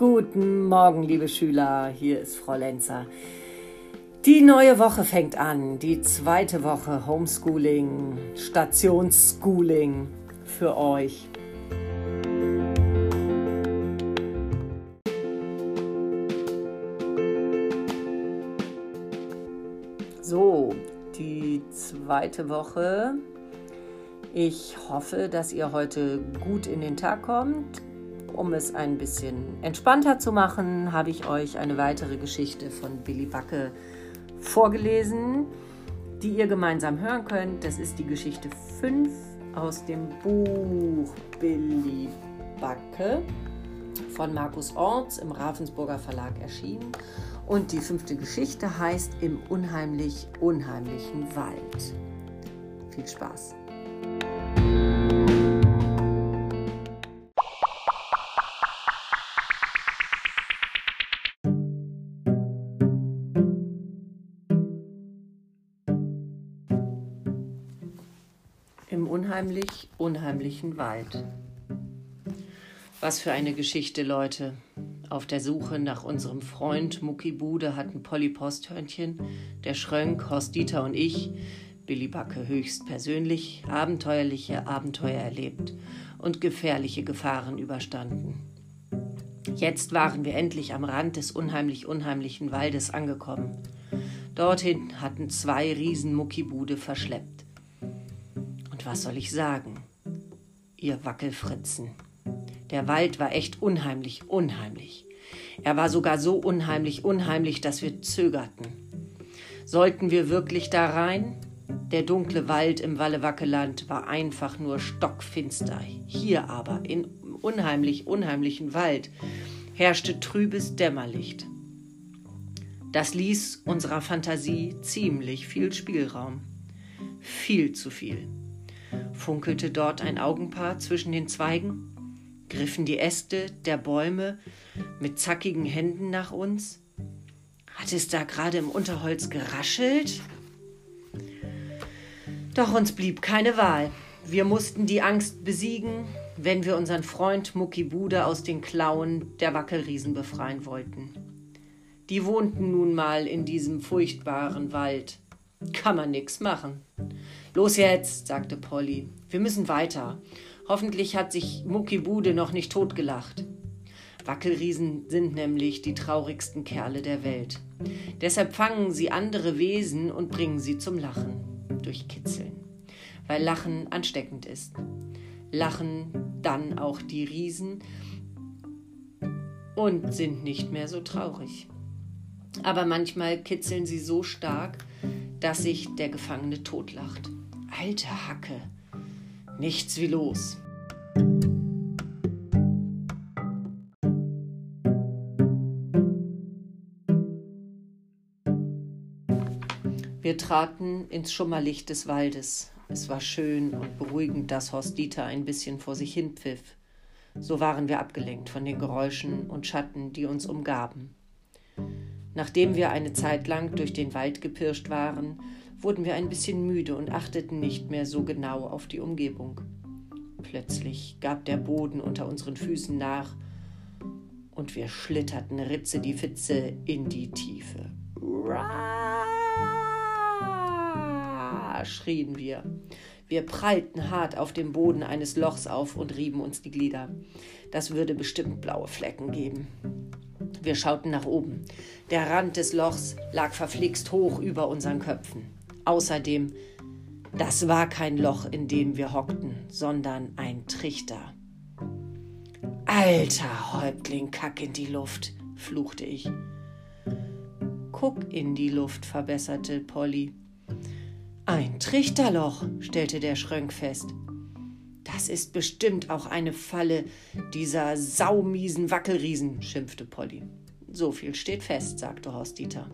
Guten Morgen, liebe Schüler. Hier ist Frau Lenzer. Die neue Woche fängt an. Die zweite Woche Homeschooling, Stationsschooling für euch. So, die zweite Woche. Ich hoffe, dass ihr heute gut in den Tag kommt um es ein bisschen entspannter zu machen, habe ich euch eine weitere Geschichte von Billy Backe vorgelesen, die ihr gemeinsam hören könnt. Das ist die Geschichte 5 aus dem Buch Billy Backe von Markus Orts im Ravensburger Verlag erschienen. Und die fünfte Geschichte heißt Im unheimlich unheimlichen Wald. Viel Spaß! Unheimlich unheimlichen Wald. Was für eine Geschichte, Leute. Auf der Suche nach unserem Freund Mucki Bude hatten Polly Posthörnchen, der Schrönk, Horst Dieter und ich, Billy Backe höchst persönlich, abenteuerliche Abenteuer erlebt und gefährliche Gefahren überstanden. Jetzt waren wir endlich am Rand des unheimlich unheimlichen Waldes angekommen. Dorthin hatten zwei Riesen Muckibude verschleppt. Was soll ich sagen? Ihr Wackelfritzen. Der Wald war echt unheimlich, unheimlich. Er war sogar so unheimlich, unheimlich, dass wir zögerten. Sollten wir wirklich da rein? Der dunkle Wald im Wallewackeland war einfach nur stockfinster. Hier aber, in unheimlich, unheimlichen Wald, herrschte trübes Dämmerlicht. Das ließ unserer Fantasie ziemlich viel Spielraum. Viel zu viel. Funkelte dort ein Augenpaar zwischen den Zweigen? Griffen die Äste der Bäume mit zackigen Händen nach uns? Hat es da gerade im Unterholz geraschelt? Doch uns blieb keine Wahl. Wir mussten die Angst besiegen, wenn wir unseren Freund Mucki Bude aus den Klauen der Wackelriesen befreien wollten. Die wohnten nun mal in diesem furchtbaren Wald. Kann man nix machen. Los jetzt, sagte Polly. Wir müssen weiter. Hoffentlich hat sich Mucki Bude noch nicht totgelacht. Wackelriesen sind nämlich die traurigsten Kerle der Welt. Deshalb fangen sie andere Wesen und bringen sie zum Lachen. Durch Kitzeln. Weil Lachen ansteckend ist. Lachen dann auch die Riesen und sind nicht mehr so traurig. Aber manchmal kitzeln sie so stark, dass sich der Gefangene totlacht. Alte Hacke. Nichts wie los. Wir traten ins Schummerlicht des Waldes. Es war schön und beruhigend, dass Horst Dieter ein bisschen vor sich hin pfiff. So waren wir abgelenkt von den Geräuschen und Schatten, die uns umgaben. Nachdem wir eine Zeit lang durch den Wald gepirscht waren, wurden wir ein bisschen müde und achteten nicht mehr so genau auf die Umgebung. Plötzlich gab der Boden unter unseren Füßen nach und wir schlitterten Ritze die Fitze in die Tiefe. Raa, schrien wir. Wir prallten hart auf dem Boden eines Lochs auf und rieben uns die Glieder. Das würde bestimmt blaue Flecken geben. Wir schauten nach oben. Der Rand des Lochs lag verflixt hoch über unseren Köpfen. Außerdem, das war kein Loch, in dem wir hockten, sondern ein Trichter. Alter Häuptling, kack in die Luft, fluchte ich. Guck in die Luft, verbesserte Polly. Ein Trichterloch, stellte der Schrönk fest. Das ist bestimmt auch eine Falle dieser saumiesen Wackelriesen, schimpfte Polly. So viel steht fest, sagte Horst Dieter.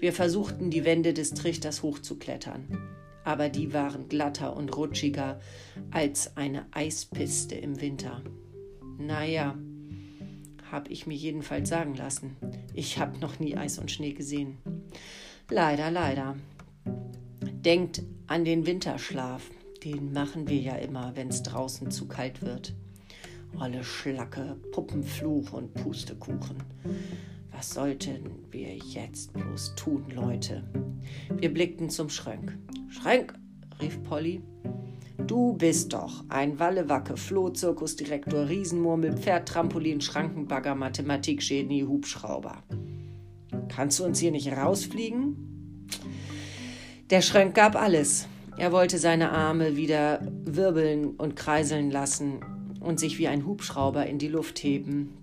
Wir versuchten, die Wände des Trichters hochzuklettern, aber die waren glatter und rutschiger als eine Eispiste im Winter. Naja, hab ich mir jedenfalls sagen lassen. Ich hab noch nie Eis und Schnee gesehen. Leider, leider. Denkt an den Winterschlaf. Den machen wir ja immer, wenn's draußen zu kalt wird. Olle Schlacke, Puppenfluch und Pustekuchen. Was sollten wir jetzt bloß tun, Leute? Wir blickten zum Schränk. Schränk, rief Polly. Du bist doch ein Wallewacke, Floh, Zirkusdirektor, Riesenmurmel, Pferd, Trampolin, Schrankenbagger, Mathematikgenie, Hubschrauber. Kannst du uns hier nicht rausfliegen? Der Schränk gab alles. Er wollte seine Arme wieder wirbeln und kreiseln lassen und sich wie ein Hubschrauber in die Luft heben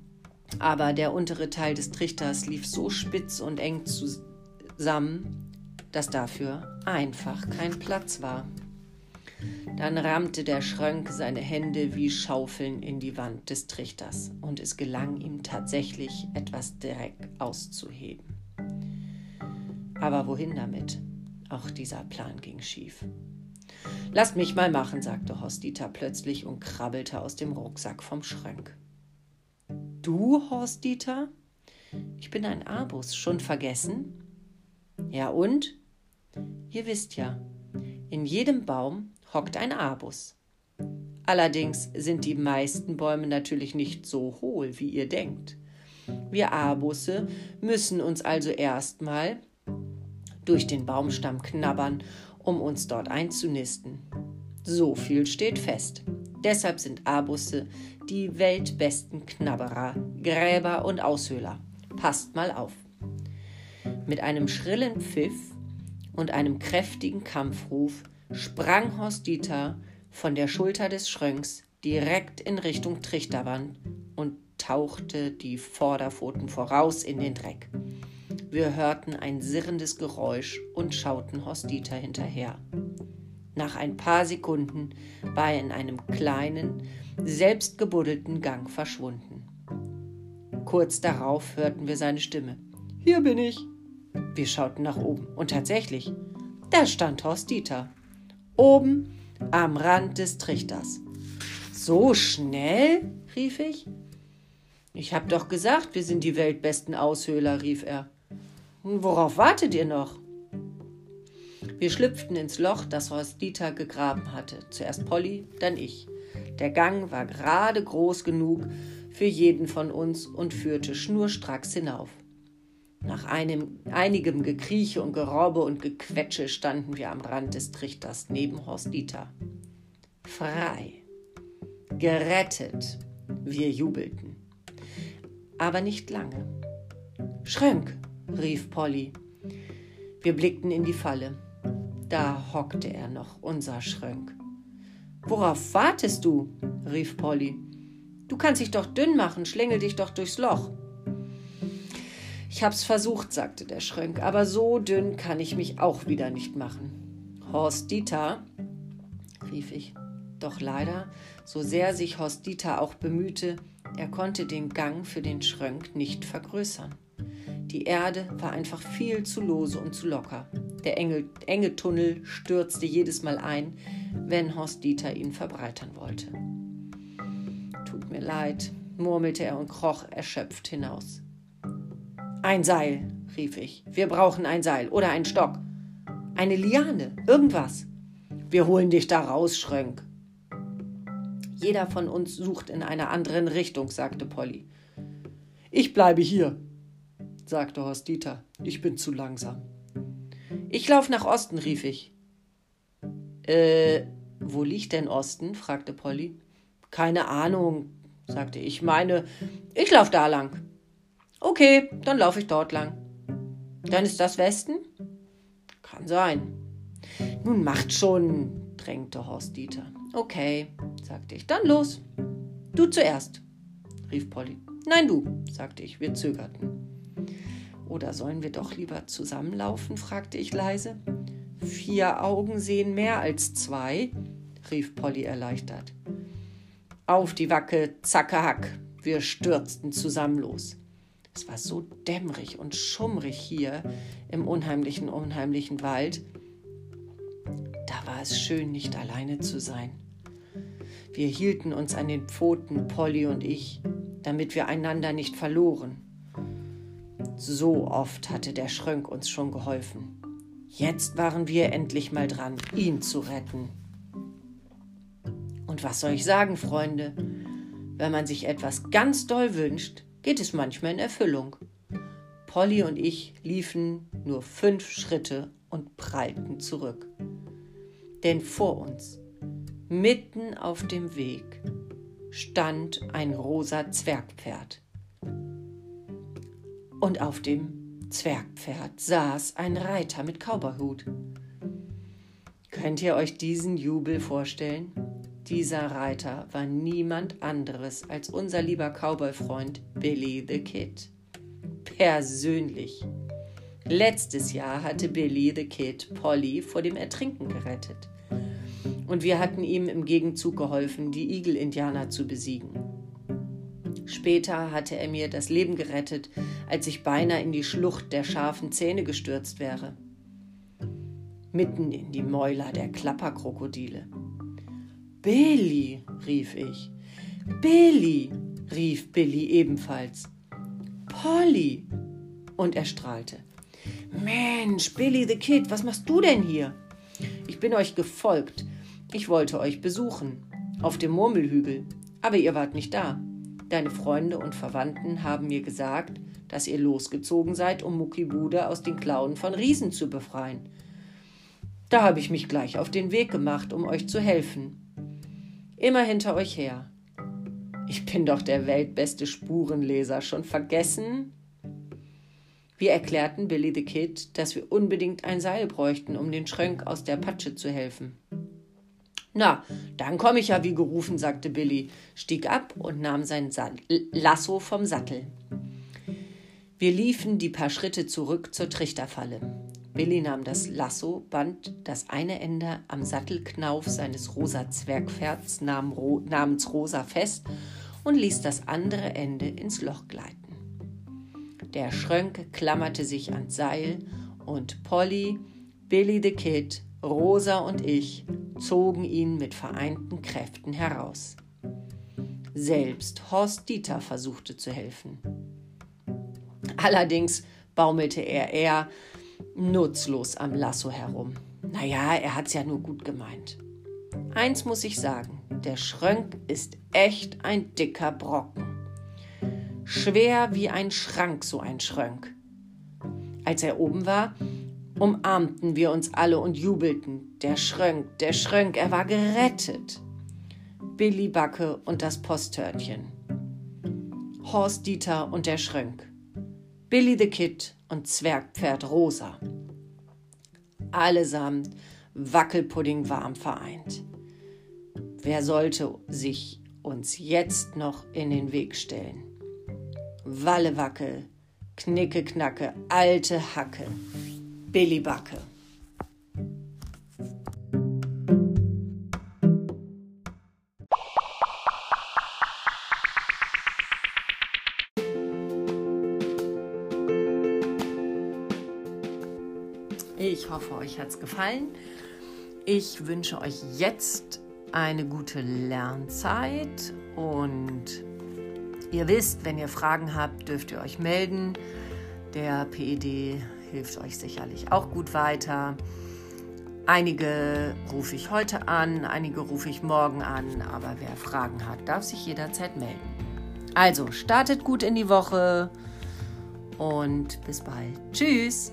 aber der untere Teil des Trichters lief so spitz und eng zusammen, dass dafür einfach kein Platz war. Dann rammte der Schrönk seine Hände wie Schaufeln in die Wand des Trichters und es gelang ihm tatsächlich, etwas Dreck auszuheben. Aber wohin damit? Auch dieser Plan ging schief. Lasst mich mal machen, sagte Hostita plötzlich und krabbelte aus dem Rucksack vom Schrönk. Du, Horst Dieter? Ich bin ein Abus, schon vergessen? Ja und? Ihr wisst ja, in jedem Baum hockt ein Abus. Allerdings sind die meisten Bäume natürlich nicht so hohl, wie ihr denkt. Wir Abusse müssen uns also erstmal durch den Baumstamm knabbern, um uns dort einzunisten. So viel steht fest. Deshalb sind Abusse die weltbesten Knabberer, Gräber und Aushöhler. Passt mal auf. Mit einem schrillen Pfiff und einem kräftigen Kampfruf sprang Horst Dieter von der Schulter des Schrönks direkt in Richtung Trichterwand und tauchte die Vorderpfoten voraus in den Dreck. Wir hörten ein sirrendes Geräusch und schauten Horst Dieter hinterher. Nach ein paar Sekunden war er in einem kleinen, selbstgebuddelten Gang verschwunden. Kurz darauf hörten wir seine Stimme. Hier bin ich. Wir schauten nach oben und tatsächlich, da stand Horst Dieter. Oben am Rand des Trichters. So schnell? rief ich. Ich hab doch gesagt, wir sind die weltbesten Aushöhler, rief er. Worauf wartet ihr noch? Wir schlüpften ins Loch, das Horst Dieter gegraben hatte. Zuerst Polly, dann ich. Der Gang war gerade groß genug für jeden von uns und führte schnurstracks hinauf. Nach einem, einigem Gekrieche und Gerobbe und Gequetsche standen wir am Rand des Trichters neben Horst Dieter. Frei. Gerettet. Wir jubelten. Aber nicht lange. Schrönk, rief Polly. Wir blickten in die Falle. Da hockte er noch, unser Schrönk. Worauf wartest du? rief Polly. Du kannst dich doch dünn machen, schlängel dich doch durchs Loch. Ich hab's versucht, sagte der Schrönk, aber so dünn kann ich mich auch wieder nicht machen. Horst Dieter, rief ich. Doch leider, so sehr sich Horst Dieter auch bemühte, er konnte den Gang für den Schrönk nicht vergrößern. Die Erde war einfach viel zu lose und zu locker. Der enge, enge Tunnel stürzte jedes Mal ein, wenn Horst Dieter ihn verbreitern wollte. Tut mir leid, murmelte er und kroch erschöpft hinaus. Ein Seil, rief ich. Wir brauchen ein Seil oder einen Stock. Eine Liane, irgendwas. Wir holen dich da raus, Schrönk. Jeder von uns sucht in einer anderen Richtung, sagte Polly. Ich bleibe hier, sagte Horst Dieter. Ich bin zu langsam. Ich lauf nach Osten, rief ich. Äh, wo liegt denn Osten? fragte Polly. Keine Ahnung, sagte ich. Meine, ich lauf da lang. Okay, dann laufe ich dort lang. Dann ist das Westen? Kann sein. Nun macht schon, drängte Horst Dieter. Okay, sagte ich. Dann los. Du zuerst, rief Polly. Nein, du, sagte ich. Wir zögerten. Oder sollen wir doch lieber zusammenlaufen? fragte ich leise. Vier Augen sehen mehr als zwei, rief Polly erleichtert. Auf die Wacke, zacke Hack. Wir stürzten zusammen los. Es war so dämmerig und schummrig hier im unheimlichen, unheimlichen Wald. Da war es schön, nicht alleine zu sein. Wir hielten uns an den Pfoten, Polly und ich, damit wir einander nicht verloren. So oft hatte der Schrönk uns schon geholfen. Jetzt waren wir endlich mal dran, ihn zu retten. Und was soll ich sagen, Freunde? wenn man sich etwas ganz doll wünscht, geht es manchmal in Erfüllung. Polly und ich liefen nur fünf Schritte und prallten zurück. Denn vor uns, mitten auf dem Weg, stand ein rosa Zwergpferd. Und auf dem Zwergpferd saß ein Reiter mit Kauberhut. Könnt ihr euch diesen Jubel vorstellen? Dieser Reiter war niemand anderes als unser lieber Cowboy-Freund Billy the Kid. Persönlich. Letztes Jahr hatte Billy the Kid Polly vor dem Ertrinken gerettet. Und wir hatten ihm im Gegenzug geholfen, die Igel-Indianer zu besiegen. Später hatte er mir das Leben gerettet, als ich beinahe in die Schlucht der scharfen Zähne gestürzt wäre. Mitten in die Mäuler der Klapperkrokodile. Billy, rief ich. Billy, rief Billy ebenfalls. Polly. Und er strahlte. Mensch, Billy the Kid, was machst du denn hier? Ich bin euch gefolgt. Ich wollte euch besuchen. Auf dem Murmelhügel. Aber ihr wart nicht da. Deine Freunde und Verwandten haben mir gesagt, dass ihr losgezogen seid, um Muckibude aus den Klauen von Riesen zu befreien. Da habe ich mich gleich auf den Weg gemacht, um euch zu helfen. Immer hinter euch her. Ich bin doch der weltbeste Spurenleser. Schon vergessen? Wir erklärten Billy the Kid, dass wir unbedingt ein Seil bräuchten, um den Schrönk aus der Patsche zu helfen. Na, dann komme ich ja wie gerufen, sagte Billy, stieg ab und nahm sein Lasso vom Sattel. Wir liefen die paar Schritte zurück zur Trichterfalle. Billy nahm das Lasso, band das eine Ende am Sattelknauf seines rosa Zwergpferds namens Rosa fest und ließ das andere Ende ins Loch gleiten. Der Schrönk klammerte sich ans Seil und Polly, Billy the Kid, Rosa und ich zogen ihn mit vereinten Kräften heraus. Selbst Horst Dieter versuchte zu helfen. Allerdings baumelte er eher nutzlos am Lasso herum. Naja, er hat's ja nur gut gemeint. Eins muss ich sagen, der Schrönk ist echt ein dicker Brocken. Schwer wie ein Schrank, so ein Schrönk. Als er oben war, umarmten wir uns alle und jubelten. Der Schrönk, der Schrönk, er war gerettet. Billy Backe und das Posthörnchen. Horst Dieter und der Schrönk. Billy the Kid und Zwergpferd Rosa. Allesamt Wackelpudding warm vereint. Wer sollte sich uns jetzt noch in den Weg stellen? Wallewackel, Knicke Knacke, alte Hacke. Billy Backe. Ich hoffe, euch hat es gefallen. Ich wünsche euch jetzt eine gute Lernzeit und ihr wisst, wenn ihr Fragen habt, dürft ihr euch melden. Der PED hilft euch sicherlich auch gut weiter. Einige rufe ich heute an, einige rufe ich morgen an, aber wer Fragen hat, darf sich jederzeit melden. Also, startet gut in die Woche und bis bald. Tschüss!